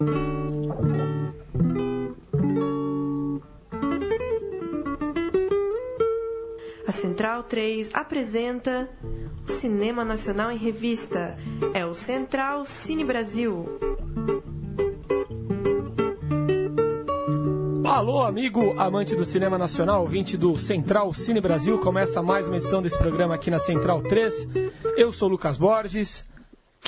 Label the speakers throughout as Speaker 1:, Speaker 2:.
Speaker 1: A Central 3 apresenta o Cinema Nacional em Revista. É o Central Cine Brasil.
Speaker 2: Alô, amigo amante do cinema nacional, ouvinte do Central Cine Brasil. Começa mais uma edição desse programa aqui na Central 3. Eu sou Lucas Borges.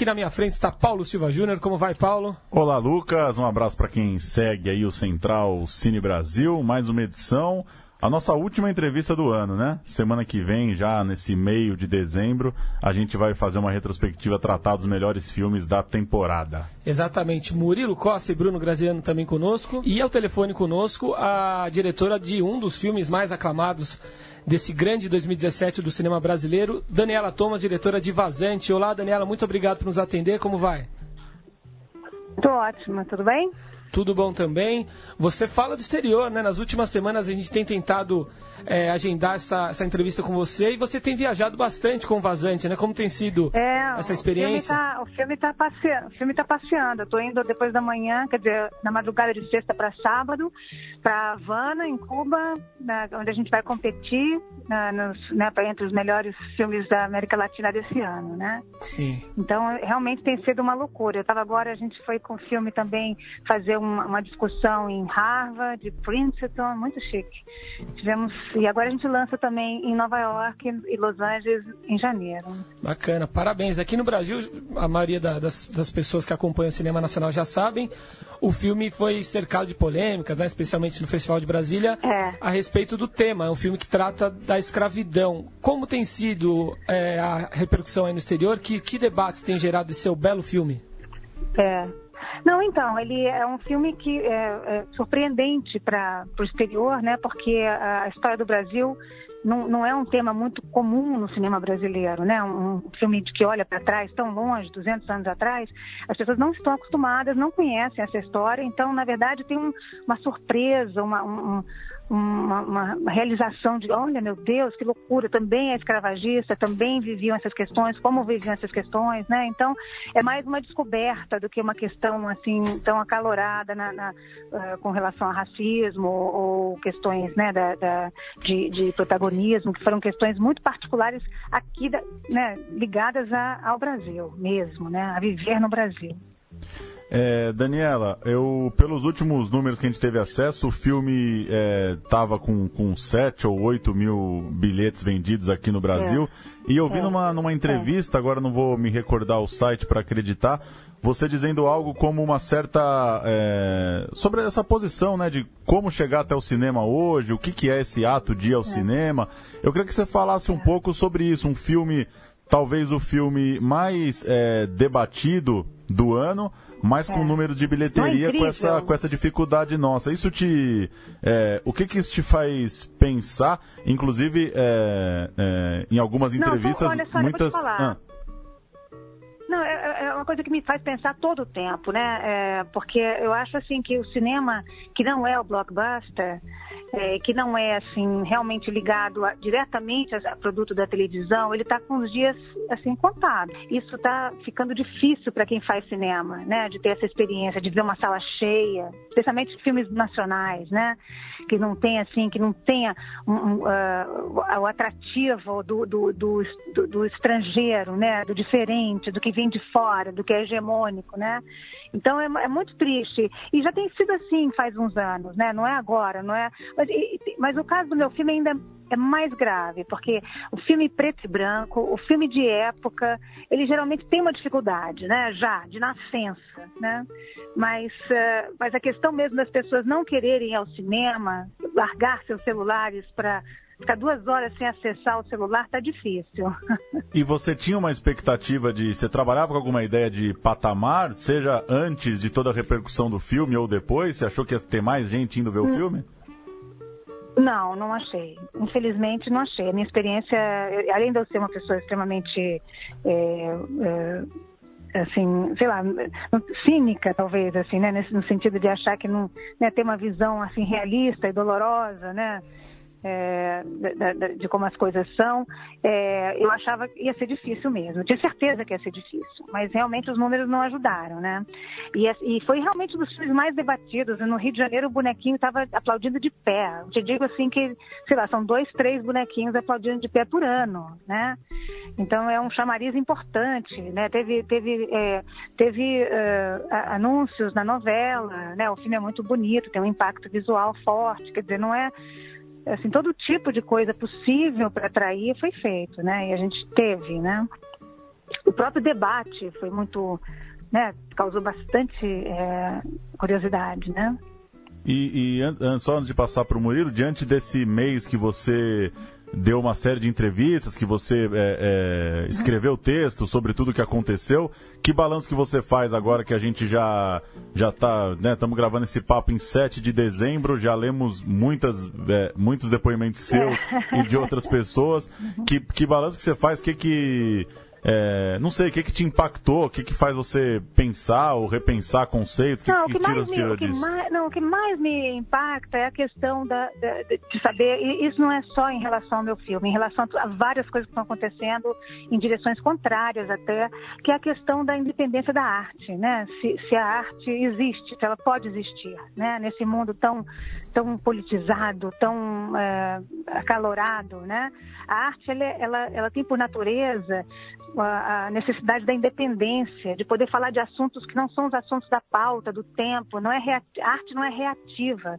Speaker 2: Aqui na minha frente está Paulo Silva Júnior. Como vai, Paulo?
Speaker 3: Olá, Lucas. Um abraço para quem segue aí o Central Cine Brasil. Mais uma edição. A nossa última entrevista do ano, né? Semana que vem, já nesse meio de dezembro, a gente vai fazer uma retrospectiva tratar dos melhores filmes da temporada.
Speaker 2: Exatamente. Murilo Costa e Bruno Graziano também conosco. E ao telefone conosco a diretora de um dos filmes mais aclamados desse grande 2017 do cinema brasileiro, Daniela Thomas, diretora de Vazante. Olá, Daniela, muito obrigado por nos atender. Como vai?
Speaker 4: Estou ótima, tudo bem?
Speaker 2: Tudo bom também. Você fala do exterior, né? Nas últimas semanas a gente tem tentado é, agendar essa, essa entrevista com você e você tem viajado bastante com o Vazante, né? Como tem sido é, essa experiência?
Speaker 4: O filme está tá passeando. O filme tá passeando. Eu estou indo depois da manhã, quer dizer, na madrugada de sexta para sábado, para Havana, em Cuba, onde a gente vai competir né, nos, né, entre os melhores filmes da América Latina desse ano, né?
Speaker 2: Sim.
Speaker 4: Então, realmente tem sido uma loucura. Eu estava agora, a gente foi com o filme também fazer uma, uma discussão em Harvard, de Princeton, muito chique. Tivemos e agora a gente lança também em Nova York e Los Angeles em janeiro.
Speaker 2: Bacana, parabéns. Aqui no Brasil, a maioria das, das pessoas que acompanham o cinema nacional já sabem. O filme foi cercado de polêmicas, né, especialmente no Festival de Brasília,
Speaker 4: é.
Speaker 2: a respeito do tema. É um filme que trata da escravidão. Como tem sido é, a repercussão aí no exterior? Que, que debates tem gerado esse seu belo filme?
Speaker 4: É, não, então, ele é um filme que é, é surpreendente para o exterior, né? Porque a, história do Brasil não, não, é um tema muito comum no cinema brasileiro, né? Um, um filme de que olha para trás, tão longe, 200 anos atrás, as pessoas não estão acostumadas, não conhecem essa história, então, na verdade, tem um, uma surpresa, uma, um, uma, uma, realização de, olha, meu Deus, que loucura, também é escravagista, também viviam essas questões, como viviam essas questões, né? Então, é mais uma descoberta do que uma questão, assim, tão acalorada na, na uh, com relação a racismo ou, questões, né, da, da de, de, protagonismo, que foram questões muito particulares aqui, da, né, ligadas a, ao Brasil mesmo, né, a viver no Brasil.
Speaker 3: É, Daniela, eu pelos últimos números que a gente teve acesso, o filme estava é, com, com 7 ou 8 mil bilhetes vendidos aqui no Brasil. É. E eu vi é. numa, numa entrevista, agora não vou me recordar o site para acreditar, você dizendo algo como uma certa. É, sobre essa posição, né? De como chegar até o cinema hoje, o que, que é esse ato de ir ao é. cinema. Eu queria que você falasse um pouco sobre isso, um filme, talvez o filme mais debatido do ano mas com é. número de bilheteria é com essa, com essa dificuldade nossa. Isso te. É, o que, que isso te faz pensar? Inclusive, em algumas entrevistas,
Speaker 4: Não, olha só,
Speaker 3: muitas.
Speaker 4: Ah. Não, é, é, uma coisa que me faz pensar todo o tempo, né? É, porque eu acho assim que o cinema, que não é o blockbuster, é, que não é assim realmente ligado a, diretamente a, produto da televisão, ele está com os dias assim contados. Isso está ficando difícil para quem faz cinema, né? De ter essa experiência, de ver uma sala cheia, especialmente filmes nacionais, né? Que não tem assim, que não tenha um, um, uh, o atrativo do, do, do, do, estrangeiro, né? Do diferente, do que vem de fora, do que é hegemônico, né? Então é, é, muito triste. E já tem sido assim faz uns anos, né? Não é agora, não é. Mas, mas o caso do meu filme ainda é mais grave, porque o filme preto e branco, o filme de época, ele geralmente tem uma dificuldade, né? Já, de nascença, né? Mas, uh, mas a questão mesmo das pessoas não quererem ir ao cinema, largar seus celulares para ficar duas horas sem acessar o celular tá difícil.
Speaker 3: E você tinha uma expectativa de. Você trabalhava com alguma ideia de patamar, seja antes de toda a repercussão do filme ou depois? Você achou que ia ter mais gente indo ver o hum. filme?
Speaker 4: Não, não achei. Infelizmente, não achei. A minha experiência, além de eu ser uma pessoa extremamente. É, é, assim, sei lá, cínica talvez, assim, né, no sentido de achar que não, né, ter uma visão assim realista e dolorosa, né, é, de, de, como as coisas são, é, eu achava que ia ser difícil mesmo. Tinha certeza que ia ser difícil, mas realmente os números não ajudaram, né? E, e foi realmente um dos filmes mais debatidos. No Rio de Janeiro, o bonequinho estava aplaudindo de pé. Eu te digo assim que, sei lá, são dois, três bonequinhos aplaudindo de pé por ano, né? Então é um chamariz importante, né? Teve, teve, é, teve uh, anúncios na novela, né? O filme é muito bonito, tem um impacto visual forte, quer dizer, não é assim, todo tipo de coisa possível para atrair foi feito, né? E a gente teve, né? O próprio debate foi muito, né? Causou bastante é, curiosidade, né?
Speaker 3: E, e só antes de passar para o Murilo, diante desse mês que você deu uma série de entrevistas, que você é, é, escreveu texto sobre tudo o que aconteceu. Que balanço que você faz agora que a gente já já tá, né, estamos gravando esse papo em 7 de dezembro, já lemos muitas, é, muitos depoimentos seus e de outras pessoas. Que, que balanço que você faz? Que que é, não sei, o que, que te impactou? O que, que faz você pensar ou repensar conceitos?
Speaker 4: Que, não, que, que, tira, me, tira o que disso? Mais, não, o que mais me impacta é a questão da, da, de saber, e isso não é só em relação ao meu filme, em relação a várias coisas que estão acontecendo em direções contrárias até, que é a questão da independência da arte, né? Se, se a arte existe, se ela pode existir, né? Nesse mundo tão, tão politizado, tão é, acalorado, né? A arte, ela, ela, ela tem por natureza a necessidade da independência, de poder falar de assuntos que não são os assuntos da pauta, do tempo, não é a arte não é reativa.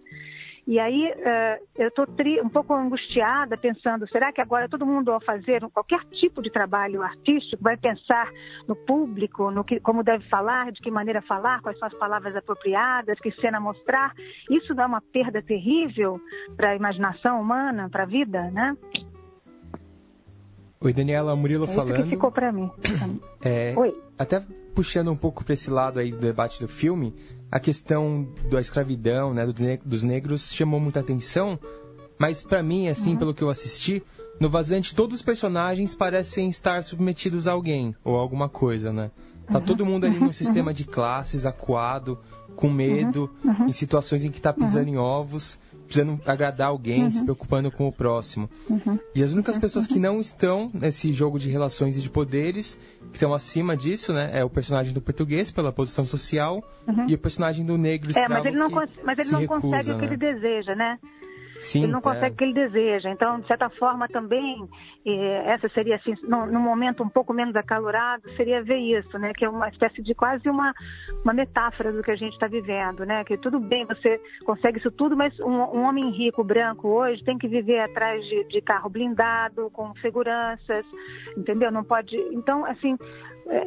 Speaker 4: E aí uh, eu estou um pouco angustiada pensando, será que agora todo mundo ao fazer qualquer tipo de trabalho artístico vai pensar no público, no que, como deve falar, de que maneira falar, quais são as palavras apropriadas, que cena mostrar? Isso dá uma perda terrível para a imaginação humana, para a vida, né?
Speaker 5: Oi, Daniela, Murilo é falando.
Speaker 4: Que ficou para mim.
Speaker 5: É, Oi. Até puxando um pouco para esse lado aí do debate do filme, a questão da escravidão, né, dos negros chamou muita atenção, mas para mim, assim, uhum. pelo que eu assisti, no Vazante todos os personagens parecem estar submetidos a alguém ou alguma coisa, né? Tá uhum. todo mundo ali num uhum. sistema de classes, acuado, com medo, uhum. uhum. em situações em que tá pisando em ovos precisando agradar alguém, uhum. se preocupando com o próximo. Uhum. E as únicas pessoas que não estão nesse jogo de relações e de poderes, que estão acima disso, né, é o personagem do português pela posição social uhum. e o personagem do negro
Speaker 4: escravo É, mas ele não, mas ele não recusa, consegue o que né? ele deseja, né? Sim, ele não consegue é. o que ele deseja. Então, de certa forma, também, eh, essa seria, assim, num, momento um pouco menos acalorado, seria ver isso, né? Que é uma espécie de quase uma, uma metáfora do que a gente está vivendo, né? Que tudo bem, você consegue isso tudo, mas um, um homem rico, branco, hoje, tem que viver atrás de, de carro blindado, com seguranças, entendeu? Não pode... Então, assim,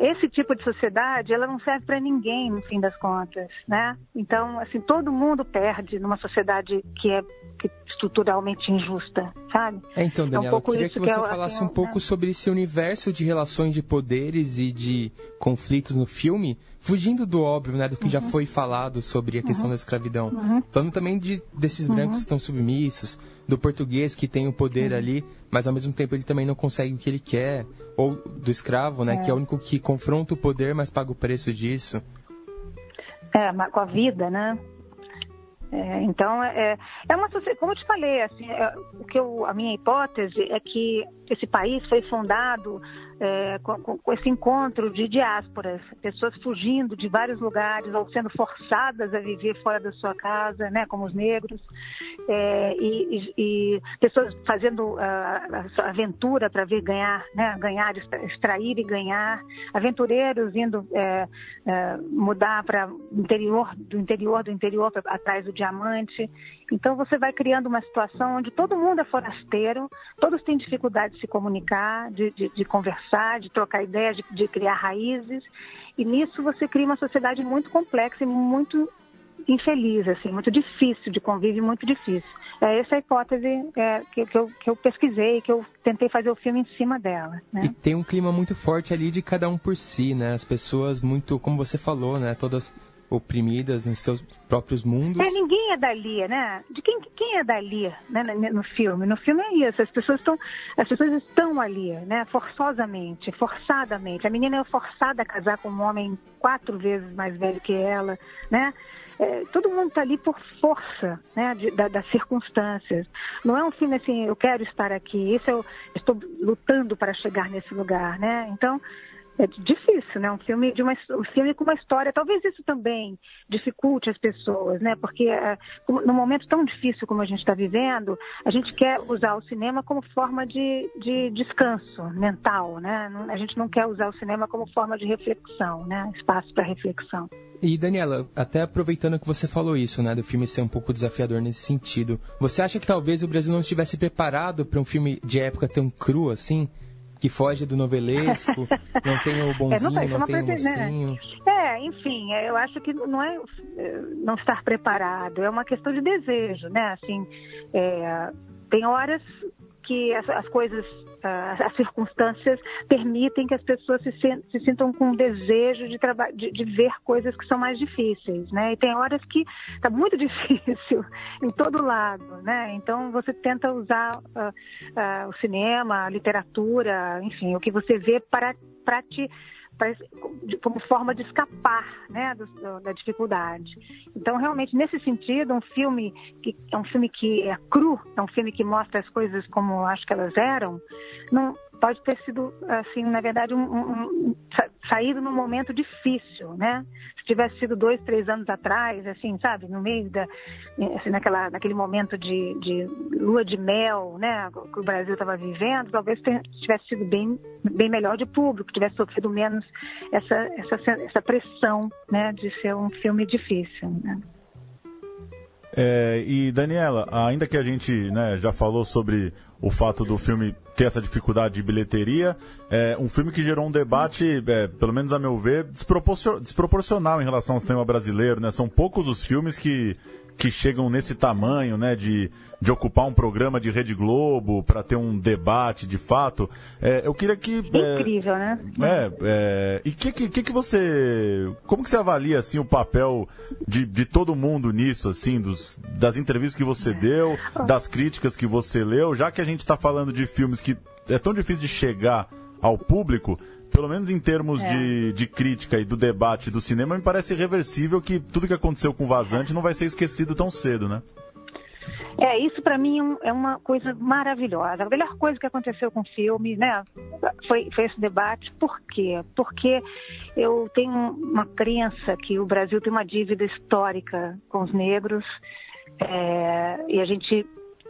Speaker 4: esse tipo de sociedade ela não serve para ninguém no fim das contas, né? Então assim todo mundo perde numa sociedade que é, que é estruturalmente injusta, sabe?
Speaker 5: É, então Daniela, é um eu queria que você que é, falasse assim, um pouco né? sobre esse universo de relações de poderes e de conflitos no filme, fugindo do óbvio, né, do que uhum. já foi falado sobre a questão uhum. da escravidão, uhum. falando também de desses brancos uhum. que estão submissos, do português que tem o poder ali, mas ao mesmo tempo ele também não consegue o que ele quer, ou do escravo, né, é. que é o único que confronta o poder, mas paga o preço disso.
Speaker 4: É, com a vida, né? É, então, é, é uma como eu te falei, assim, é, o que eu, a minha hipótese é que esse país foi fundado é, com, com, esse encontro de diásporas, pessoas fugindo de vários lugares ou sendo forçadas a viver fora da sua casa, né, como os negros, é, e, e, e, pessoas fazendo a, a aventura para ver ganhar, né, ganhar, extrair e ganhar, aventureiros indo é, é mudar para interior do interior do interior pra, atrás do diamante. Então você vai criando uma situação onde todo mundo é forasteiro, todos têm dificuldade de se comunicar, de, de, de conversar, de trocar ideias, de, de criar raízes. E nisso você cria uma sociedade muito complexa e muito infeliz, assim, muito difícil de convívio, muito difícil. É essa a hipótese é, que, que, eu, que eu pesquisei, que eu tentei fazer o filme em cima dela. Né?
Speaker 5: E tem um clima muito forte ali de cada um por si, né? As pessoas muito, como você falou, né? Todas oprimidas nos seus próprios mundos.
Speaker 4: É, ninguém é dali, né? De quem, quem é dali, né, no filme? No filme é isso, as pessoas estão, as pessoas estão ali, né? Forçosamente, forçadamente. A menina é forçada a casar com um homem quatro vezes mais velho que ela, né? É, todo mundo está ali por força né, de, da, das circunstâncias. Não é um filme assim, eu quero estar aqui, isso eu estou lutando para chegar nesse lugar, né? Então, é difícil, né? Um filme de uma um filme com uma história. Talvez isso também dificulte as pessoas, né? Porque é, num momento tão difícil como a gente está vivendo, a gente quer usar o cinema como forma de, de descanso mental, né? A gente não quer usar o cinema como forma de reflexão, né? Espaço para reflexão.
Speaker 5: E Daniela, até aproveitando que você falou isso, né, do filme ser um pouco desafiador nesse sentido, você acha que talvez o Brasil não estivesse preparado para um filme de época tão cru assim? Que foge do novelesco, não tem o bonzinho, é, não, não tem o né? mocinho.
Speaker 4: É, enfim, é, eu acho que não é, é não estar preparado, é uma questão de desejo, né? Assim, é, tem horas que as, as coisas as circunstâncias permitem que as pessoas se, se sintam com desejo de, de, de, ver coisas que são mais difíceis, né? E tem horas que está muito difícil em todo lado, né? Então você tenta usar uh, uh, o cinema, a literatura, enfim, o que você vê para, para te como forma de escapar né, da dificuldade. Então, realmente, nesse sentido, um filme que é um filme que é cru, é um filme que mostra as coisas como acho que elas eram, não, pode ter sido, assim, na verdade, um, um, saído num momento difícil, né? Se tivesse sido dois, três anos atrás, assim, sabe, no meio da, assim, naquela, naquele momento de, de lua de mel, né, que o Brasil estava vivendo, talvez tivesse sido bem, bem melhor de público, tivesse sofrido menos essa, essa, essa pressão, né, de ser um filme difícil, né?
Speaker 3: É, e Daniela, ainda que a gente né, já falou sobre o fato do filme ter essa dificuldade de bilheteria, é um filme que gerou um debate, é, pelo menos a meu ver, desproporcional em relação ao cinema brasileiro. Né? São poucos os filmes que que chegam nesse tamanho, né, de, de ocupar um programa de Rede Globo para ter um debate de fato. É, eu queria que.
Speaker 4: É, Incrível, né?
Speaker 3: É, é e que, que, que você. Como que você avalia assim, o papel de, de todo mundo nisso, assim, dos, das entrevistas que você deu, das críticas que você leu, já que a gente está falando de filmes que é tão difícil de chegar ao público, pelo menos em termos é. de, de crítica e do debate do cinema, me parece irreversível que tudo que aconteceu com o Vazante não vai ser esquecido tão cedo, né?
Speaker 4: É, isso para mim é, é uma coisa maravilhosa. A melhor coisa que aconteceu com o filme, né, foi, foi esse debate. Por quê? Porque eu tenho uma crença que o Brasil tem uma dívida histórica com os negros é, e a gente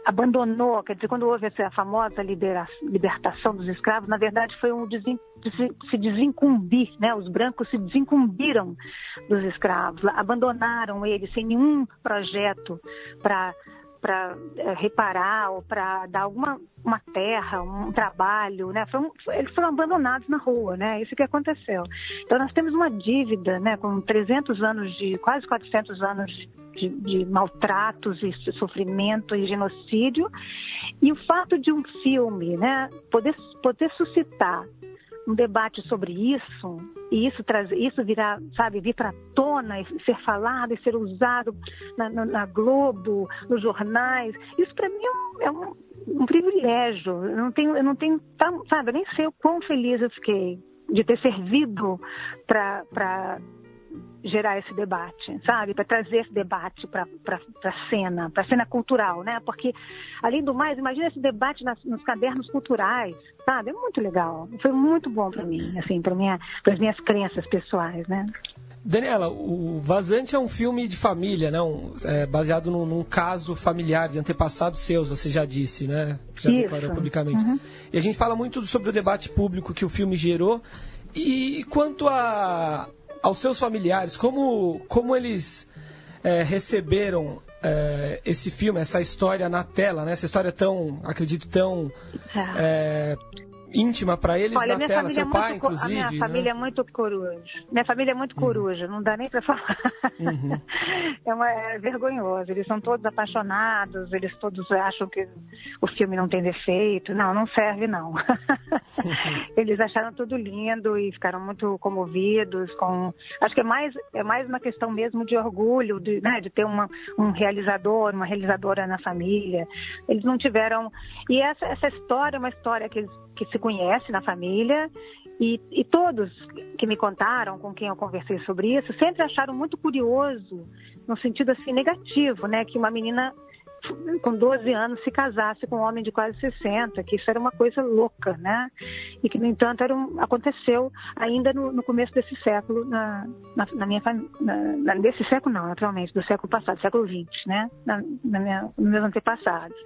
Speaker 4: abandonou, quer dizer, quando houve essa famosa libera, libertação dos escravos, na verdade foi um desen, se desincumbir, né? Os brancos se desincumbiram dos escravos, abandonaram eles sem nenhum projeto para para é, reparar ou para dar alguma uma terra, um trabalho, né? Foram, eles foram abandonados na rua, né? Isso que aconteceu. Então nós temos uma dívida, né? Com 300 anos de, quase 400 anos de, de maltratos e sofrimento e genocídio. E o fato de um filme, né? Poder, poder suscitar um debate sobre isso e isso trazer isso virar sabe vir para tona e ser falado e ser usado na, na, Globo nos jornais. Isso para mim é um, é um, um, privilégio. Eu não tenho eu não tenho sabe eu nem sei o quão feliz eu fiquei de ter servido para gerar esse debate, sabe? Para trazer esse debate para a cena, para a cena cultural, né? Porque, além do mais, imagina esse debate nas, nos cadernos culturais, sabe? É muito legal. Foi muito bom para mim, assim, para minha, as minhas crenças pessoais, né?
Speaker 2: Daniela, o Vazante é um filme de família, né? Um, é, baseado num, num, caso familiar de antepassados seus, você já disse, né? Já Isso. declarou publicamente. Uhum. E a gente fala muito sobre o debate público que o filme gerou. E quanto a, aos seus familiares, como, como eles é, receberam é, esse filme, essa história na tela, né? Essa história tão, acredito, tão é, íntima para eles
Speaker 4: Olha,
Speaker 2: na tela, seu
Speaker 4: é
Speaker 2: pai, inclusive.
Speaker 4: A minha
Speaker 2: né?
Speaker 4: família é muito coruja. Minha família é muito uhum. coruja, não dá nem para falar. Uhum. É, uma, é vergonhoso. Eles são todos apaixonados, eles todos acham que o filme não tem defeito. Não, não serve não. eles acharam tudo lindo e ficaram muito comovidos com. Acho que é mais é mais uma questão mesmo de orgulho, de, né, de ter uma, um realizador, uma realizadora na família. Eles não tiveram. E essa, essa história é uma história que, que se conhece na família e, e, todos que me contaram, com quem eu conversei sobre isso, sempre acharam muito curioso, no sentido assim negativo, né, que uma menina com 12 anos se casasse com um homem de quase 60, que isso era uma coisa louca, né? E que, no entanto, era um, aconteceu ainda no, no, começo desse século, na, na, na minha família. Desse século, não, naturalmente, do século passado, século XX, né? Na, na minha, nos meus antepassados.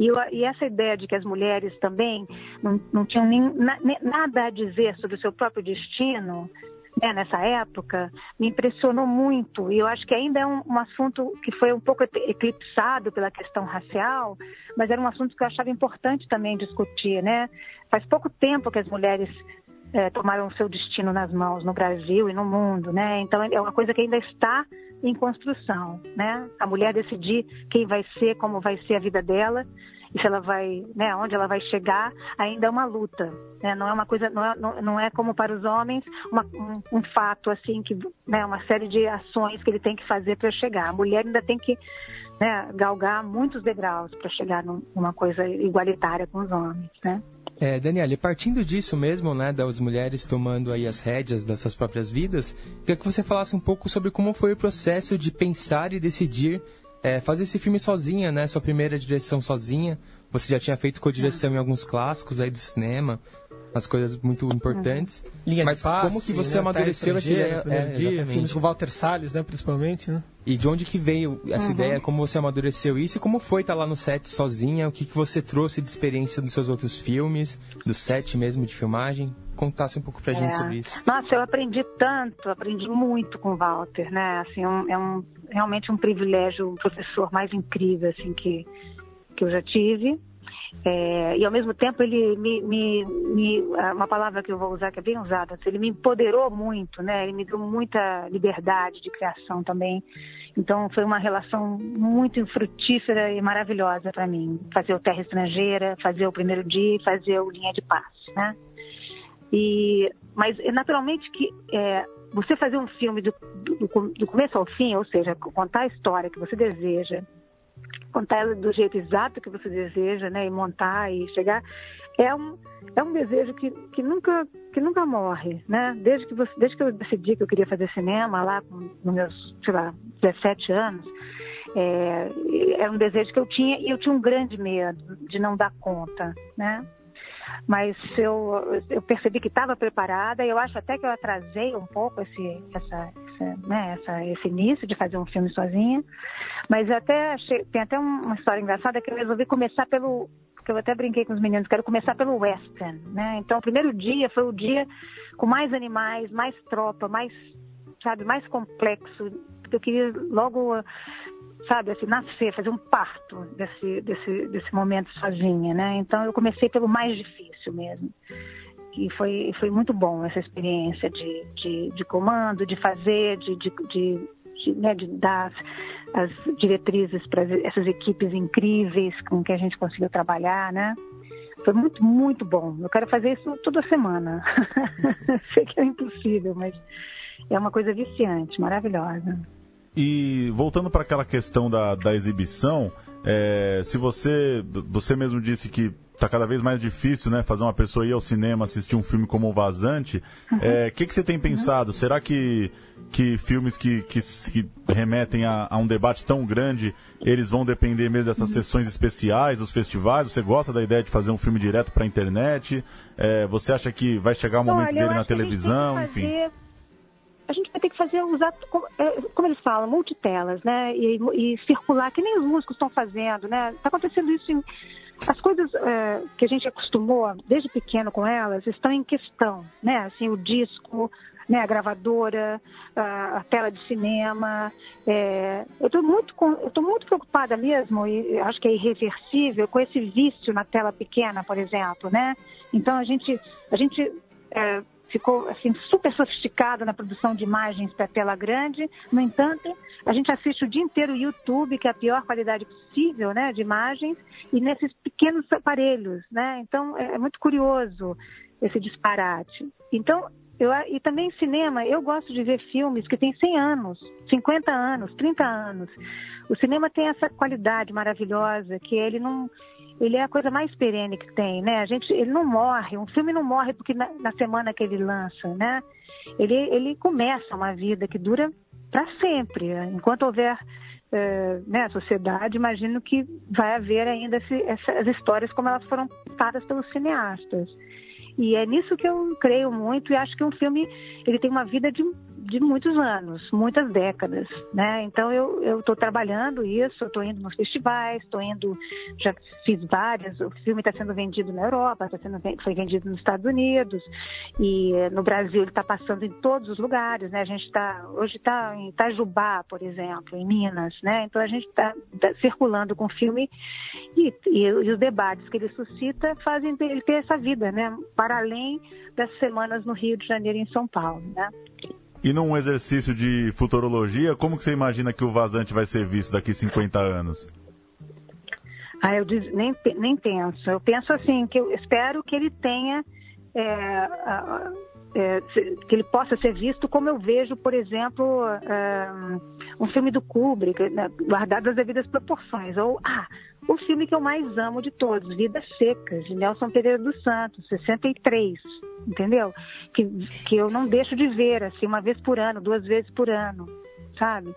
Speaker 4: E, eu, e, essa ideia de que as mulheres também não, não tinham nem, na, nem, nada a dizer sobre o seu próprio destino, né, nessa época, me impressionou muito. E eu acho que ainda é um, um, assunto que foi um pouco eclipsado pela questão racial, mas era um assunto que eu achava importante também discutir. Né? Faz pouco tempo que as mulheres é, tomaram o seu destino nas mãos no Brasil e no mundo. Né? Então é uma coisa que ainda está em construção. Né? A mulher decidir quem vai ser, como vai ser a vida dela e se ela vai, né, onde ela vai chegar, ainda é uma luta. Né? Não é uma coisa, não é, não, é como para os homens uma, um, um, fato assim que, né, uma série de ações que ele tem que fazer para chegar. A mulher ainda tem que né, galgar muitos degraus para chegar numa coisa igualitária com os homens, né?
Speaker 5: É, Daniela, partindo disso mesmo, né, das mulheres tomando aí as rédeas das suas próprias vidas, queria que você falasse um pouco sobre como foi o processo de pensar e decidir é, fazer esse filme sozinha, né? Sua primeira direção sozinha. Você já tinha feito co-direção em alguns clássicos aí do cinema, as coisas muito importantes.
Speaker 2: Linha
Speaker 5: Mas
Speaker 2: de passe,
Speaker 5: como que você
Speaker 2: né?
Speaker 5: amadureceu essa ideia?
Speaker 2: É,
Speaker 5: dia,
Speaker 2: filmes com Walter Salles, né, principalmente, né?
Speaker 5: E de onde que veio essa uhum. ideia? Como você amadureceu isso? E como foi estar lá no set sozinha? O que, que você trouxe de experiência dos seus outros filmes, do set mesmo de filmagem? Contasse um pouco pra gente é. sobre isso.
Speaker 4: Nossa, eu aprendi tanto, aprendi muito com o Walter, né? Assim, um, é um, realmente um privilégio, um professor mais incrível, assim, que, que eu já tive. É, e ao mesmo tempo ele me, me, me, uma palavra que eu vou usar que é bem usada ele me empoderou muito né? Ele me deu muita liberdade de criação também. Então foi uma relação muito frutífera e maravilhosa para mim. Fazer o Terra Estrangeira fazer o primeiro dia fazer o Linha de Passe né? E mas naturalmente que é, você fazer um filme do, do, do começo ao fim ou seja contar a história que você deseja contar ela do jeito exato que você deseja, né, e montar e chegar, é um é um desejo que, que nunca que nunca morre, né? Desde que você, desde que eu decidi que eu queria fazer cinema lá nos meus, sei lá, 17 anos, é, era um desejo que eu tinha e eu tinha um grande medo de não dar conta, né? Mas eu, eu percebi que estava preparada eu acho até que eu atrasei um pouco esse, essa, essa, né, essa, esse início de fazer um filme sozinha, mas até achei, tem até uma história engraçada que eu resolvi começar pelo, que eu até brinquei com os meninos, quero começar pelo western, né? Então o primeiro dia foi o dia com mais animais, mais tropa, mais, sabe, mais complexo, porque eu queria logo sabe, assim, nascer, fazer um parto desse, desse, desse momento sozinha, né? Então eu comecei pelo mais difícil mesmo. E foi, foi muito bom essa experiência de, de, de comando, de fazer, de, de, de, de, né, de dar as, diretrizes para essas equipes incríveis com que a gente conseguiu trabalhar, né? Foi muito, muito bom. Eu quero fazer isso toda semana. Sei que é impossível, mas é uma coisa viciante, maravilhosa.
Speaker 3: E voltando para aquela questão da, da exibição, é, se você você mesmo disse que está cada vez mais difícil, né, fazer uma pessoa ir ao cinema assistir um filme como o Vazante, o uhum. é, que, que você tem pensado? Uhum. Será que, que filmes que, que, que remetem a, a, um debate tão grande, eles vão depender mesmo dessas uhum. sessões especiais, dos festivais? Você gosta da ideia de fazer um filme direto para a internet? É, você acha que vai chegar o momento Olha, dele na televisão? Enfim
Speaker 4: a gente vai ter que fazer, usar, é, como eles falam, multitelas, né? E, e circular, que nem os músicos estão fazendo, né? Está acontecendo isso em. As coisas é, que a gente acostumou desde pequeno com elas estão em questão, né? Assim, o disco, né, a gravadora, a, a tela de cinema. É, eu estou muito, eu muito preocupada mesmo, e acho que é irreversível, com esse vício na tela pequena, por exemplo, né? Então a gente, a gente é, ficou assim super sofisticado na produção de imagens para tela grande. No entanto, a gente assiste o dia inteiro o YouTube, que é a pior qualidade possível, né, de imagens, e nesses pequenos aparelhos, né? Então é, é muito curioso esse disparate. Então eu, e também cinema, eu gosto de ver filmes que têm 100 anos, 50 anos, 30 anos. O cinema tem essa qualidade maravilhosa que ele não ele é a coisa mais perene que tem, né? A gente, ele não morre, um filme não morre porque na, na semana que ele lança, né? Ele, ele começa uma vida que dura para sempre. Enquanto houver é, né, sociedade, imagino que vai haver ainda esse, essas histórias como elas foram contadas pelos cineastas. E é nisso que eu creio muito e acho que um filme ele tem uma vida de de muitos anos, muitas décadas, né? Então eu estou trabalhando isso, estou indo nos festivais, estou indo, já fiz várias. O filme está sendo vendido na Europa, tá sendo foi vendido nos Estados Unidos e eh, no Brasil ele está passando em todos os lugares, né? A gente está hoje está em Itajubá, por exemplo, em Minas, né? Então a gente está tá circulando com o filme e, e, e os debates que ele suscita fazem ele ter essa vida, né? Para além das semanas no Rio de Janeiro e em São Paulo, né?
Speaker 3: E num exercício de futurologia, como que você imagina que o vazante vai ser visto daqui 50 anos?
Speaker 4: Ah, eu diz, nem, nem penso. Eu penso assim, que eu espero que ele tenha. É, é, que ele possa ser visto como eu vejo, por exemplo, é, um filme do Kubrick, né, guardado as devidas proporções. Ou, ah, o filme que eu mais amo de todos, Vidas Secas, de Nelson Pereira dos Santos, 63, entendeu? Que, que eu não deixo de ver, assim, uma vez por ano, duas vezes por ano, sabe?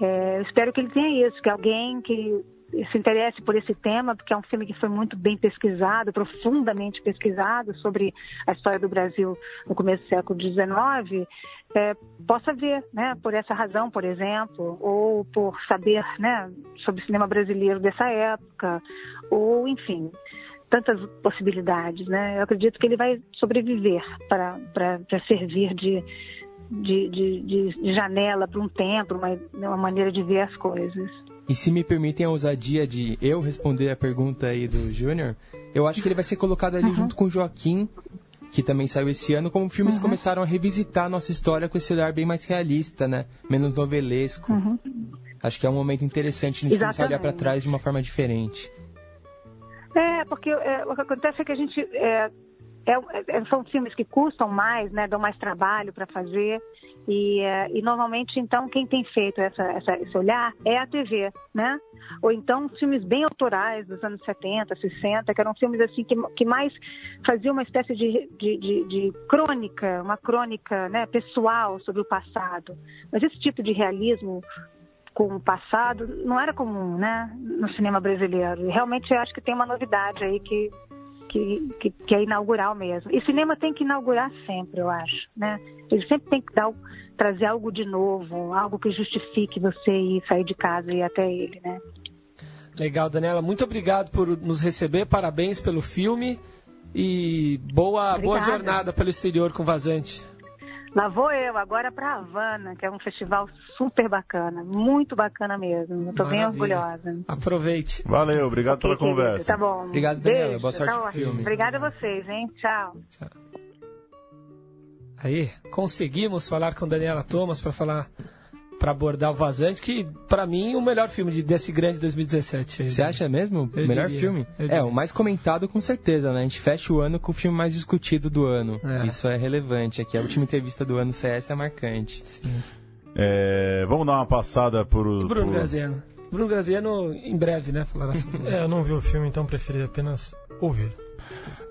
Speaker 4: É, eu espero que ele tenha isso, que alguém que se interesse por esse tema, porque é um filme que foi muito bem pesquisado, profundamente pesquisado sobre a história do Brasil no começo do século XIX, é, possa ver, né, por essa razão, por exemplo, ou por saber, né, sobre o cinema brasileiro dessa época, ou enfim, tantas possibilidades, né? Eu acredito que ele vai sobreviver para servir de, de, de, de janela para um tempo, uma, uma maneira de ver as coisas.
Speaker 5: E se me permitem a ousadia de eu responder a pergunta aí do Júnior, eu acho que ele vai ser colocado ali uhum. junto com o Joaquim, que também saiu esse ano, como filmes uhum. começaram a revisitar a nossa história com esse olhar bem mais realista, né? Menos novelesco. Uhum. Acho que é um momento interessante a gente começar a olhar para trás de uma forma diferente.
Speaker 4: É, porque é, o que acontece é que a gente. É, é, é são filmes que custam mais, né? Dão mais trabalho para fazer. E, é, e, normalmente, então, quem tem feito essa, essa, esse olhar é a TV, né? Ou então filmes bem autorais dos anos 70, 60, que eram filmes assim que, que mais faziam uma espécie de, de, de, de crônica, uma crônica né, pessoal sobre o passado. Mas esse tipo de realismo com o passado não era comum, né, no cinema brasileiro. E realmente eu acho que tem uma novidade aí que que, que, que, é inaugural mesmo. E cinema tem que inaugurar sempre, eu acho, né? Ele sempre tem que dar, trazer algo de novo, algo que justifique você ir sair de casa e ir até ele, né?
Speaker 2: Legal, Daniela. Muito obrigado por nos receber. Parabéns pelo filme e boa, boa jornada pelo exterior com Vazante.
Speaker 4: Lá vou eu, agora para Havana, que é um festival super bacana, muito bacana mesmo. Estou bem orgulhosa.
Speaker 2: Aproveite.
Speaker 3: Valeu, obrigado pela conversa.
Speaker 4: Tá bom.
Speaker 5: Obrigado, Daniela. Beijo, Boa sorte tá no filme.
Speaker 4: Obrigada a vocês, hein? Tchau. Tchau.
Speaker 2: Aí, conseguimos falar com Daniela Thomas para falar para abordar o Vazante, que para mim o melhor filme de, desse grande 2017.
Speaker 5: Você acha mesmo? O melhor diria, filme? É, o mais comentado com certeza, né? A gente fecha o ano com o filme mais discutido do ano. É. Isso é relevante aqui. A última entrevista do ano CS é marcante. Sim.
Speaker 3: É, vamos dar uma passada por...
Speaker 2: o Bruno por... Graziano. Bruno Graziano em breve, né? Falar assim.
Speaker 6: é, eu não vi o filme, então preferi apenas ouvir.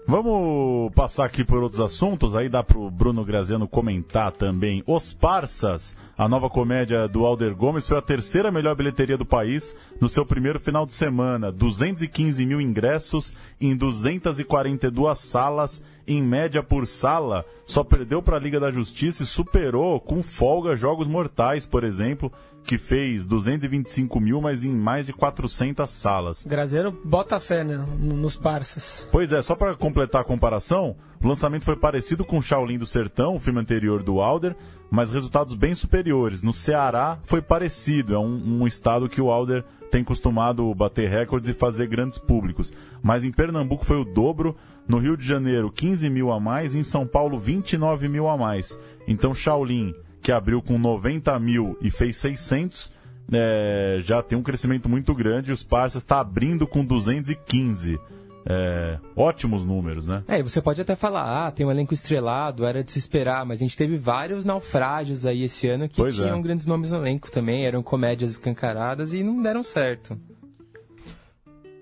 Speaker 3: Vamos passar aqui por outros assuntos, aí dá pro Bruno Graziano comentar também. Os Parsas, a nova comédia do Alder Gomes, foi a terceira melhor bilheteria do país no seu primeiro final de semana. 215 mil ingressos em 242 salas, em média por sala. Só perdeu para a Liga da Justiça e superou com folga Jogos Mortais, por exemplo, que fez 225 mil, mas em mais de 400 salas.
Speaker 2: Grazeiro bota fé né, nos parças.
Speaker 3: Pois é, só para completar a comparação, o lançamento foi parecido com Shaolin do Sertão, o filme anterior do Alder, mas resultados bem superiores. No Ceará foi parecido, é um, um estado que o Alder tem tem costumado bater recordes e fazer grandes públicos. Mas em Pernambuco foi o dobro, no Rio de Janeiro 15 mil a mais, em São Paulo 29 mil a mais. Então Shaolin, que abriu com 90 mil e fez 600, é, já tem um crescimento muito grande. Os parceiros está abrindo com 215. É, ótimos números, né?
Speaker 5: É, você pode até falar, ah, tem um elenco estrelado, era de se esperar, mas a gente teve vários naufrágios aí esse ano que pois é. tinham é. grandes nomes no elenco também, eram comédias escancaradas e não deram certo.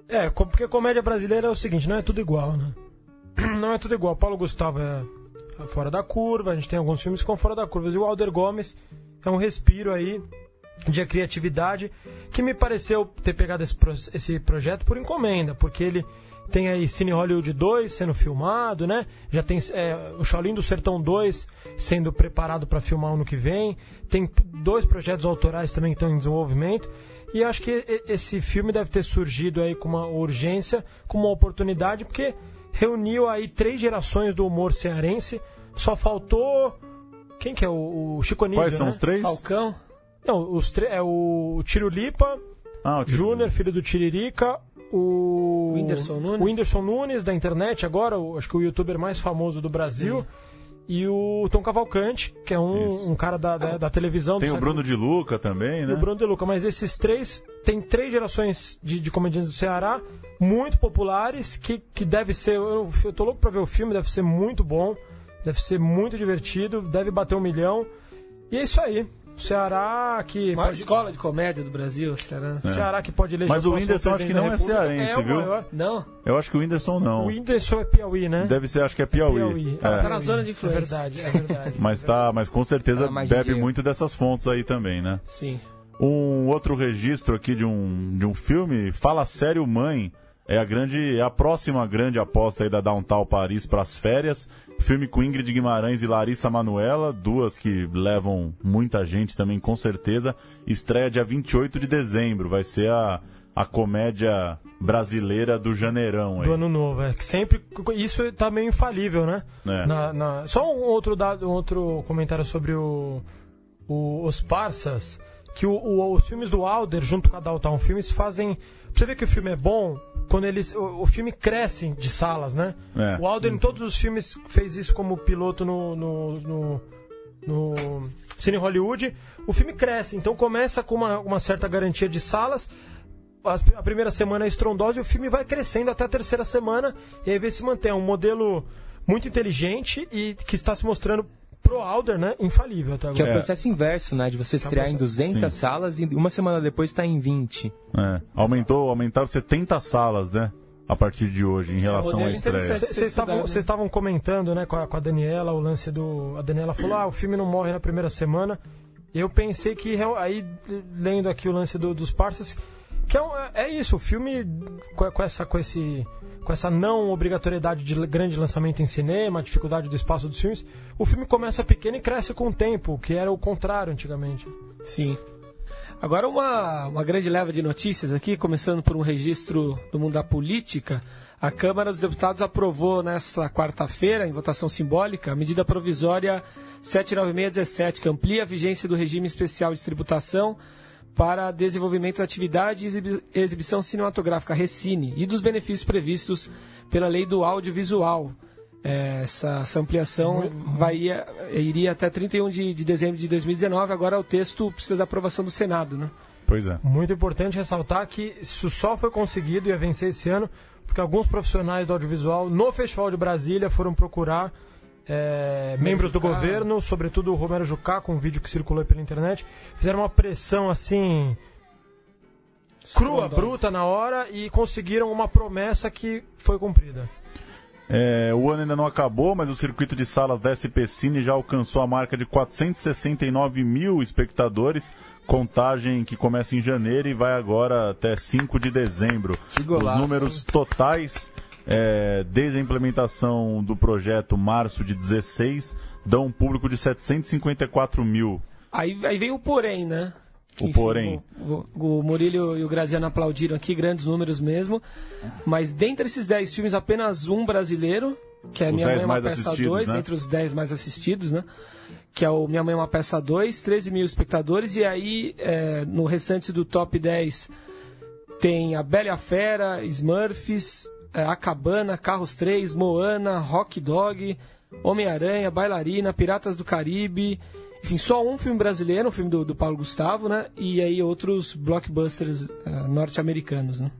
Speaker 6: É, porque comédia brasileira é o seguinte, não é tudo igual, né? Não é tudo igual. Paulo Gustavo é fora da curva, a gente tem alguns filmes que fora da curva. E o Alder Gomes é um respiro aí de criatividade que me pareceu ter pegado esse, esse projeto por encomenda, porque ele tem aí Cine Hollywood 2 sendo filmado, né? Já tem é, o Shaolin do Sertão 2 sendo preparado para filmar ano que vem. Tem dois projetos autorais também que estão em desenvolvimento. E acho que esse filme deve ter surgido aí com uma urgência, com uma oportunidade, porque reuniu aí três gerações do humor cearense. Só faltou. Quem que é o, o Chico Anísio,
Speaker 3: Quais são
Speaker 6: né?
Speaker 3: os três?
Speaker 6: Falcão. Não, os é o Tirulipa, ah, o Júnior, filho do Tiririca, o
Speaker 2: Whindersson Nunes,
Speaker 6: o Whindersson Nunes da internet agora, o, acho que o youtuber mais famoso do Brasil. Sim. E o Tom Cavalcante, que é um, um cara da, da, da televisão.
Speaker 3: Tem o Bruno de Luca também, né?
Speaker 6: E o Bruno de Luca, mas esses três, tem três gerações de, de comediantes do Ceará, muito populares, que, que deve ser. Eu, eu tô louco pra ver o filme, deve ser muito bom, deve ser muito divertido, deve bater um milhão. E é isso aí. Ceará que.
Speaker 2: Maior pode... escola de comédia do Brasil, Ceará.
Speaker 6: É. Ceará que pode eleger
Speaker 3: Mas o Whindersson acho que não é cearense, é viu? Maior...
Speaker 2: Não.
Speaker 3: Eu acho que o Whindersson não.
Speaker 6: O Whindersson é Piauí, né?
Speaker 3: Deve ser, acho que é Piauí. É Piauí.
Speaker 2: É. Tá na zona de influência.
Speaker 6: É verdade, é verdade.
Speaker 3: mas, tá, mas com certeza bebe muito dessas fontes aí também, né?
Speaker 2: Sim.
Speaker 3: Um outro registro aqui de um, de um filme, Fala Sério Mãe, é a grande, é a próxima grande aposta aí da Downtown Paris para as férias. Filme com Ingrid Guimarães e Larissa Manuela, duas que levam muita gente também com certeza. Estreia dia 28 de dezembro, vai ser a, a comédia brasileira do Janeirão. Aí.
Speaker 6: Do ano novo, é. Que sempre. Isso tá meio infalível, né?
Speaker 3: É.
Speaker 6: Na, na... Só um outro, dado, um outro comentário sobre o, o os Parsas. Que o, o, os filmes do Alder, junto com a Downtown Filmes, fazem você vê que o filme é bom quando eles. O, o filme cresce de salas, né? É. O Alden, em todos os filmes, fez isso como piloto no, no, no, no Cine Hollywood. O filme cresce, então começa com uma, uma certa garantia de salas. A, a primeira semana é estrondosa e o filme vai crescendo até a terceira semana. E aí vê se mantém. É um modelo muito inteligente e que está se mostrando pro Alder, né? Infalível até agora.
Speaker 5: Que é o processo inverso, né? De você estrear em 200 Sim. salas e uma semana depois está em 20.
Speaker 3: É. Aumentou, aumentaram 70 salas, né? A partir de hoje, em relação à estreia.
Speaker 6: Vocês né? estavam comentando, né, com a, com a Daniela, o lance do. A Daniela falou: ah, o filme não morre na primeira semana. Eu pensei que, aí, lendo aqui o lance do, dos parceiros, que é, é, isso, o filme com, com, essa, com esse com essa não obrigatoriedade de grande lançamento em cinema, dificuldade do espaço dos filmes, o filme começa pequeno e cresce com o tempo, que era o contrário antigamente.
Speaker 2: Sim. Agora uma, uma grande leva de notícias aqui, começando por um registro do mundo da política. A Câmara dos Deputados aprovou nesta quarta-feira, em votação simbólica, a medida provisória 79617, que amplia a vigência do regime especial de tributação para desenvolvimento da atividade e exibição cinematográfica Recine e dos benefícios previstos pela lei do audiovisual. É, essa, essa, ampliação vai, iria até 31 de, de dezembro de 2019, agora o texto precisa da aprovação do Senado, né?
Speaker 3: Pois é.
Speaker 6: Muito importante ressaltar que isso só foi conseguido e ia vencer esse ano porque alguns profissionais do audiovisual no Festival de Brasília foram procurar é, membros do governo, sobretudo o Romero Jucá, com um vídeo que circulou pela internet, fizeram uma pressão assim crua, bruta na hora e conseguiram uma promessa que foi cumprida.
Speaker 3: É, o ano ainda não acabou, mas o circuito de salas da SP Cine já alcançou a marca de 469 mil espectadores, contagem que começa em janeiro e vai agora até 5 de dezembro. Golaço, Os números hein? totais é, desde a implementação do projeto março de 16, dão um público de 754 mil.
Speaker 2: Aí, aí vem o porém, né?
Speaker 3: O Enfim, porém.
Speaker 2: O, o, Murilo e o Graziano aplaudiram aqui, grandes números mesmo. Mas dentre esses 10 filmes, apenas um brasileiro, que é os Minha Mãe é uma Peça 2, né? dentre os 10 mais assistidos, né? Que é o Minha Mãe é uma Peça 2, 13 mil espectadores. E aí, é, no restante do top 10 Tem A Bela e a Fera, Smurfs, A Cabana, Carros 3, Moana, Rock Dog, Homem-Aranha, Bailarina, Piratas do Caribe. Enfim, só um filme brasileiro, um filme do, do Paulo Gustavo, né? E aí outros blockbusters uh, norte-americanos, né?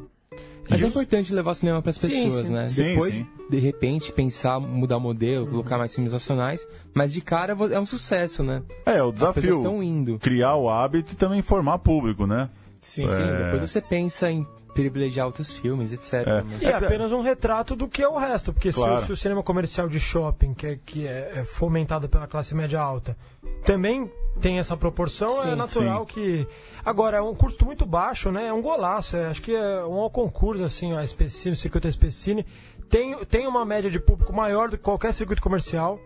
Speaker 5: Mas é importante levar o cinema para as pessoas,
Speaker 2: sim.
Speaker 5: né?
Speaker 3: Sim,
Speaker 5: Depois,
Speaker 3: sim.
Speaker 5: de repente, pensar, mudar o modelo, colocar mais filmes nacionais, mas de cara é um sucesso, né?
Speaker 3: É, o
Speaker 5: As pessoas
Speaker 3: desafio.
Speaker 5: estão indo.
Speaker 3: Criar o hábito e também formar público, né?
Speaker 2: Sim,
Speaker 5: Sim,
Speaker 3: É.
Speaker 5: depois você pensa em privilegiar outros filmes, etc.
Speaker 3: É.
Speaker 5: né?
Speaker 6: E é apenas um retrato do que é o resto, porque se o-
Speaker 3: Claro.
Speaker 6: se, o cinema comercial de shopping, que é, que é, é fomentado pela classe média alta, também tem essa proporção, é
Speaker 2: Sim,
Speaker 6: natural que. Agora, é um custo muito baixo, né? É um golaço. é- acho que é um concurso, assim, a Especine, o circuito Especine, tem, tem uma média de público maior do que qualquer circuito comercial.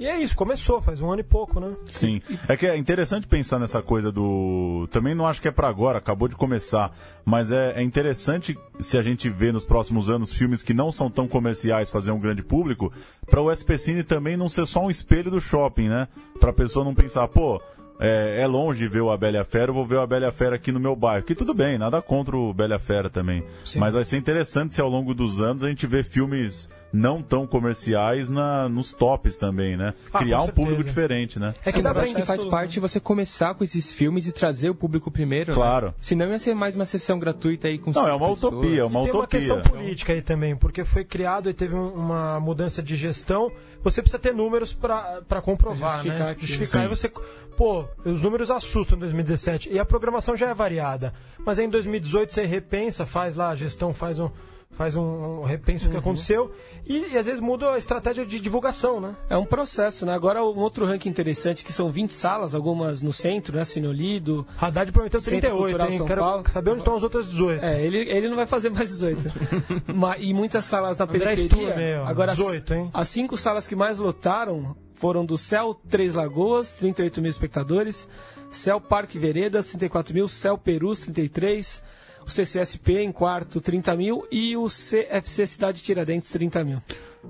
Speaker 6: E é isso, começou, faz um ano e pouco, né?
Speaker 3: Sim. É que é interessante pensar nessa coisa do. Também não acho que é pra agora, acabou de começar. Mas é, é interessante se a gente vê nos próximos anos filmes que não são tão comerciais fazer um grande público, pra o SPCine também não ser só um espelho do shopping, né? Pra pessoa não pensar, pô. É, é longe ver o A Bela e a Fera, eu vou ver o A Bela e a Fera aqui no meu bairro. Que tudo bem, nada contra o Bela e a Fera também.
Speaker 6: Sim.
Speaker 3: Mas vai ser interessante se ao longo dos anos a gente vê filmes não tão comerciais na, nos tops também, né?
Speaker 6: Ah,
Speaker 3: Criar um público diferente, né?
Speaker 6: É que
Speaker 5: Sim,
Speaker 6: dá pra
Speaker 5: que faz parte você começar com esses filmes e trazer o público primeiro, né?
Speaker 3: Claro.
Speaker 5: Senão ia ser mais uma sessão gratuita aí com
Speaker 3: Não, é uma
Speaker 5: pessoas.
Speaker 3: utopia, é uma
Speaker 6: E tem uma
Speaker 3: utopia.
Speaker 6: questão política aí também, porque foi criado e teve um- uma mudança de gestão. Você precisa ter números para comprovar,
Speaker 2: Justificar
Speaker 6: né? Justificar
Speaker 3: Sim.
Speaker 6: e você. Pô, os números assustam em 2017 e a programação já é variada. Mas aí em 2018 você repensa, faz lá, a gestão faz um. Faz um, um repenso do que aconteceu e, e às vezes muda a estratégia de divulgação, né?
Speaker 2: É um processo, né? Agora um outro ranking interessante que são 20 salas, algumas no centro, né? Cinolido.
Speaker 6: Haddad prometeu
Speaker 2: Centro
Speaker 6: 38,
Speaker 2: Cultural
Speaker 6: hein?
Speaker 2: São
Speaker 6: Quero
Speaker 2: Paulo.
Speaker 6: saber onde estão as outras 18.
Speaker 2: É, ele, ele não vai fazer mais 18. Ma- e muitas salas na
Speaker 6: André
Speaker 2: periferia. Agora, as-
Speaker 6: 18, hein?
Speaker 2: as cinco salas que mais lotaram foram do Céu Três Lagoas, 38 mil espectadores. Céu Parque Veredas, 34 mil. Céu Perus, 33. O CCSP em quarto, 30 mil. E o CFC Cidade Tiradentes, 30 mil.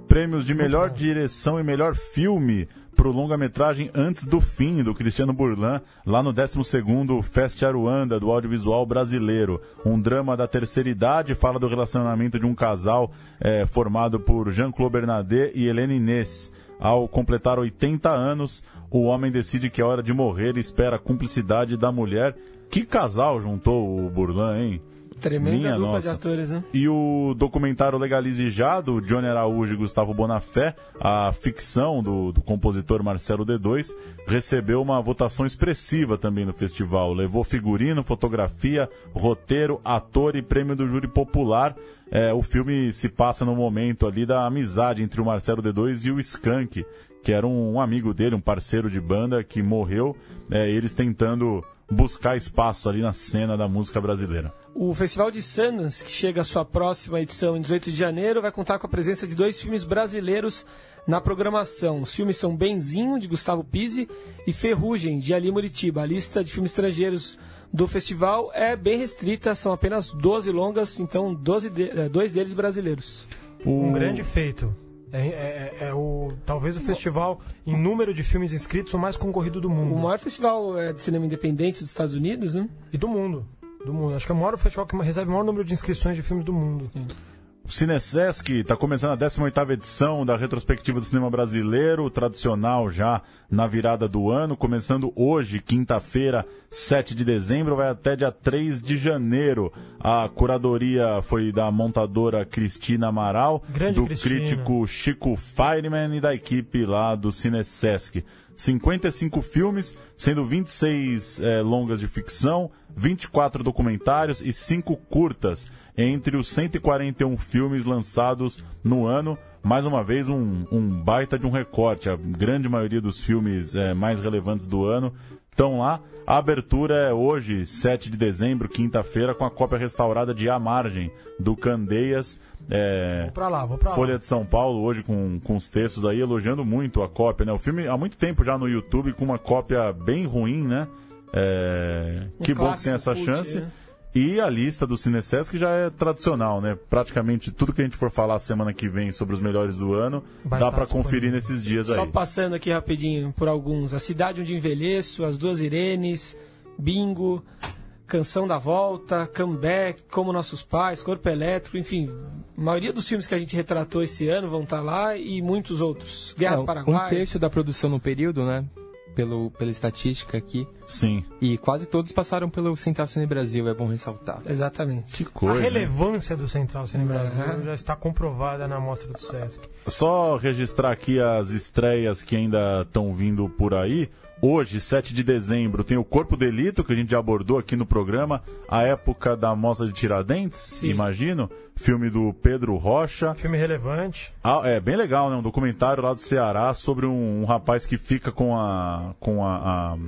Speaker 3: Prêmios de melhor direção e melhor filme pro longa-metragem Antes do Fim, do Cristiano Burlan, lá no 12º Fest Aruanda, do audiovisual brasileiro. Um drama da terceira idade, fala do relacionamento de um casal eh, formado por Jean-Claude Bernardet e Helena Inês. Ao completar 80 anos, o homem decide que é hora de morrer e espera a cumplicidade da mulher. Que casal juntou o Burlan, hein?
Speaker 2: Tremenda
Speaker 3: Minha
Speaker 2: dupla
Speaker 3: nossa.
Speaker 2: de atores, né?
Speaker 3: E o documentário Legalize Já, do Johnny Araújo e Gustavo Bonafé, a ficção do, do compositor Marcelo D2, recebeu uma votação expressiva também no festival. Levou figurino, fotografia, roteiro, ator e prêmio do júri popular. É, o filme se passa no momento ali da amizade entre o Marcelo D2 e o Skank, que era um, um amigo dele, um parceiro de banda que morreu, é, eles tentando buscar espaço ali na cena da música brasileira.
Speaker 2: O Festival de Sundance, que chega à sua próxima edição em 18 de janeiro, vai contar com a presença de dois filmes brasileiros na programação. Os filmes são Benzinho, de Gustavo Pizzi, e Ferrugem, de Ali Muritiba. A lista de filmes estrangeiros do festival é bem restrita, são apenas 12 longas, então 12 de- eh, dois deles brasileiros.
Speaker 6: Um grande feito. É, é- é o, talvez o festival, em número de filmes inscritos, o mais concorrido do mundo.
Speaker 2: O maior festival eh, de cinema independente dos Estados Unidos, né?
Speaker 6: E do mundo. Do mundo. Acho que é o maior festival que recebe o maior número de inscrições de filmes do mundo.
Speaker 3: O Cinesesc está começando a 18ª edição da retrospectiva do cinema brasileiro, tradicional já na virada do ano, começando hoje, quinta-feira, 7 de dezembro, vai até dia 3 de janeiro. A curadoria foi da montadora Cristina Amaral,
Speaker 6: Grande
Speaker 3: do
Speaker 6: Cristina.
Speaker 3: crítico Chico Fireman e da equipe lá do Cinesesc. 55 filmes, sendo 26 eh, longas de ficção, 24 documentários e 5 curtas, entre os 141 filmes lançados no ano. Mais uma vez, um, um baita de um recorte. A grande maioria dos filmes eh, mais relevantes do ano estão lá. A abertura é hoje, 7 de dezembro, quinta-feira, com a cópia restaurada de A Margem, do Candeias. eh,
Speaker 6: Vou pra lá, vou pra
Speaker 3: Folha
Speaker 6: lá.
Speaker 3: de São Paulo hoje com, com os textos aí elogiando muito a cópia, né? O filme há muito tempo já no YouTube com uma cópia bem ruim, né? É,
Speaker 2: Um
Speaker 3: que bom que tem essa chance.
Speaker 2: né?
Speaker 3: E a lista do Cinesesc já é tradicional, né? Praticamente tudo que a gente for falar semana que vem sobre os melhores do ano,
Speaker 6: Vai
Speaker 3: dá
Speaker 6: tá
Speaker 3: pra conferir nesses dias
Speaker 2: Só
Speaker 3: aí.
Speaker 2: passando aqui rapidinho por alguns. A Cidade Onde Envelheço, As Duas Irenes, Bingo, Canção da Volta, Comeback, Como Nossos Pais, Corpo Elétrico, enfim, a maioria dos filmes que a gente retratou esse ano vão estar lá e muitos outros. Guerra
Speaker 5: É,
Speaker 2: do Paraguai.
Speaker 5: Um terço da produção no período, né? Pelo, pela estatística aqui.
Speaker 3: Sim.
Speaker 5: E quase todos passaram pelo Central Cine Brasil, é bom ressaltar.
Speaker 2: Exatamente.
Speaker 3: Que
Speaker 6: A
Speaker 3: coisa. né?
Speaker 6: relevância do Central Cine
Speaker 2: Uhum.
Speaker 6: Brasil já está comprovada na mostra do Sesc.
Speaker 3: Só registrar aqui as estreias que ainda estão vindo por aí. Hoje, 7 de dezembro, tem o Corpo Delito, que a gente já abordou aqui no programa, a época da Mostra de Tiradentes,
Speaker 2: Sim.
Speaker 3: imagino. Filme do Pedro Rocha.
Speaker 6: Filme relevante.
Speaker 3: Ah, é bem legal, né? Um documentário lá do Ceará sobre um, um rapaz que fica com a. com a. a-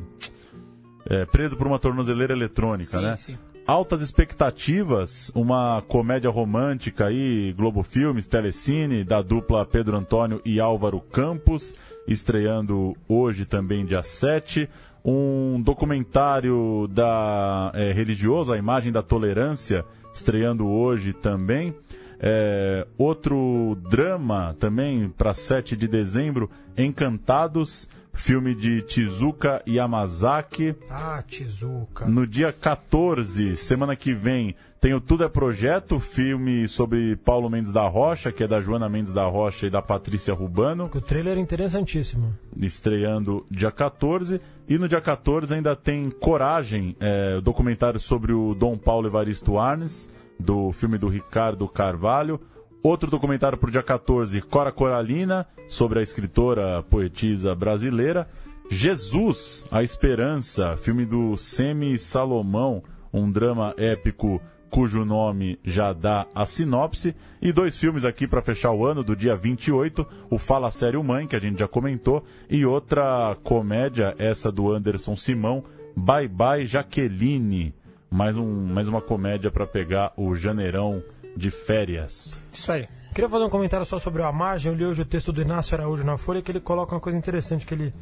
Speaker 3: é, preso por uma tornozeleira eletrônica,
Speaker 2: Sim,
Speaker 3: né?
Speaker 2: sim.
Speaker 3: Altas Expectativas, uma comédia romântica aí, Globo Filmes, Telecine, da dupla Pedro Antônio e Álvaro Campos, estreando hoje também, dia 7. Um documentário da é, religioso, A Imagem da Tolerância, estreando hoje também. É, outro drama também para 7 de dezembro, Encantados, filme de Tizuka Yamazaki.
Speaker 6: Ah, Tizuka.
Speaker 3: No dia 14, semana que vem, tem o Tudo é Projeto, filme sobre Paulo Mendes da Rocha, que é da Joana Mendes da Rocha e da Patrícia Rubano,
Speaker 6: O trailer é interessantíssimo.
Speaker 3: estreando dia 14. E no dia 14 ainda tem Coragem, é, documentário sobre o Dom Paulo Evaristo Arnes, do filme do Ricardo Carvalho. Outro documentário para o dia 14, Cora Coralina, sobre a escritora, poetisa brasileira. Jesus, a Esperança, filme do Semi Salomão, um drama épico cujo nome já dá a sinopse. E dois filmes aqui para fechar o ano, do dia 28, o Fala Sério Mãe, que a gente já comentou, e outra comédia, essa do Anderson Simão, Bye Bye Jaqueline. Mais, um, mais uma comédia para pegar o janeirão de férias.
Speaker 2: Isso aí.
Speaker 6: Queria fazer um comentário só sobre o A Margem. Eu li hoje o texto do Inácio Araújo na Folha, que ele coloca uma coisa interessante, que ele,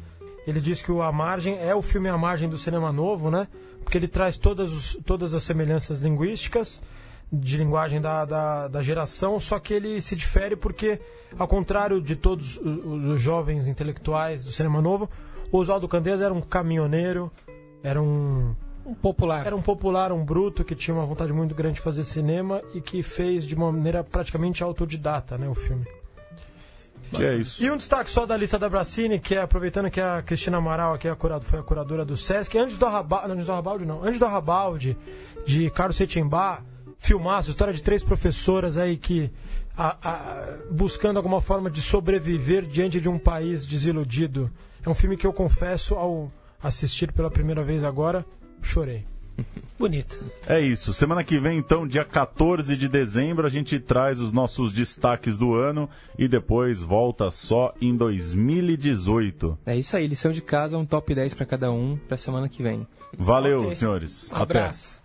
Speaker 6: ele diz que o A Margem é o filme A Margem do cinema novo, né? Porque ele traz todas, os- todas as semelhanças linguísticas, de linguagem da, da, da geração, só que ele se difere porque, ao contrário de todos os, os jovens intelectuais do cinema novo, o Oswaldo Candeias era um caminhoneiro, era um
Speaker 2: Um popular.
Speaker 6: era um popular, um bruto que tinha uma vontade muito grande de fazer cinema e que fez de uma maneira praticamente autodidata, né, o filme.
Speaker 3: Que é isso.
Speaker 6: E um destaque só da lista da Bracini, que é aproveitando que a Cristina Amaral aqui é a curado- foi a curadora do Sesc, antes do Arrabalde, antes do Arrabalde não, antes do Arrabalde, de Carlos Setembá, filmaço, história de três professoras aí que a- a- buscando alguma forma de sobreviver diante de um país desiludido. É um filme que eu confesso ao assistir pela primeira vez agora, chorei.
Speaker 2: Bonito.
Speaker 3: É isso. Semana que vem, então, dia 14 de dezembro, a gente traz os nossos destaques do ano e depois volta só em 2018.
Speaker 5: É isso aí, lição de casa, um top 10 pra cada um pra semana que vem.
Speaker 3: Valeu,
Speaker 2: Ok.
Speaker 3: senhores. Até.
Speaker 2: Abraço.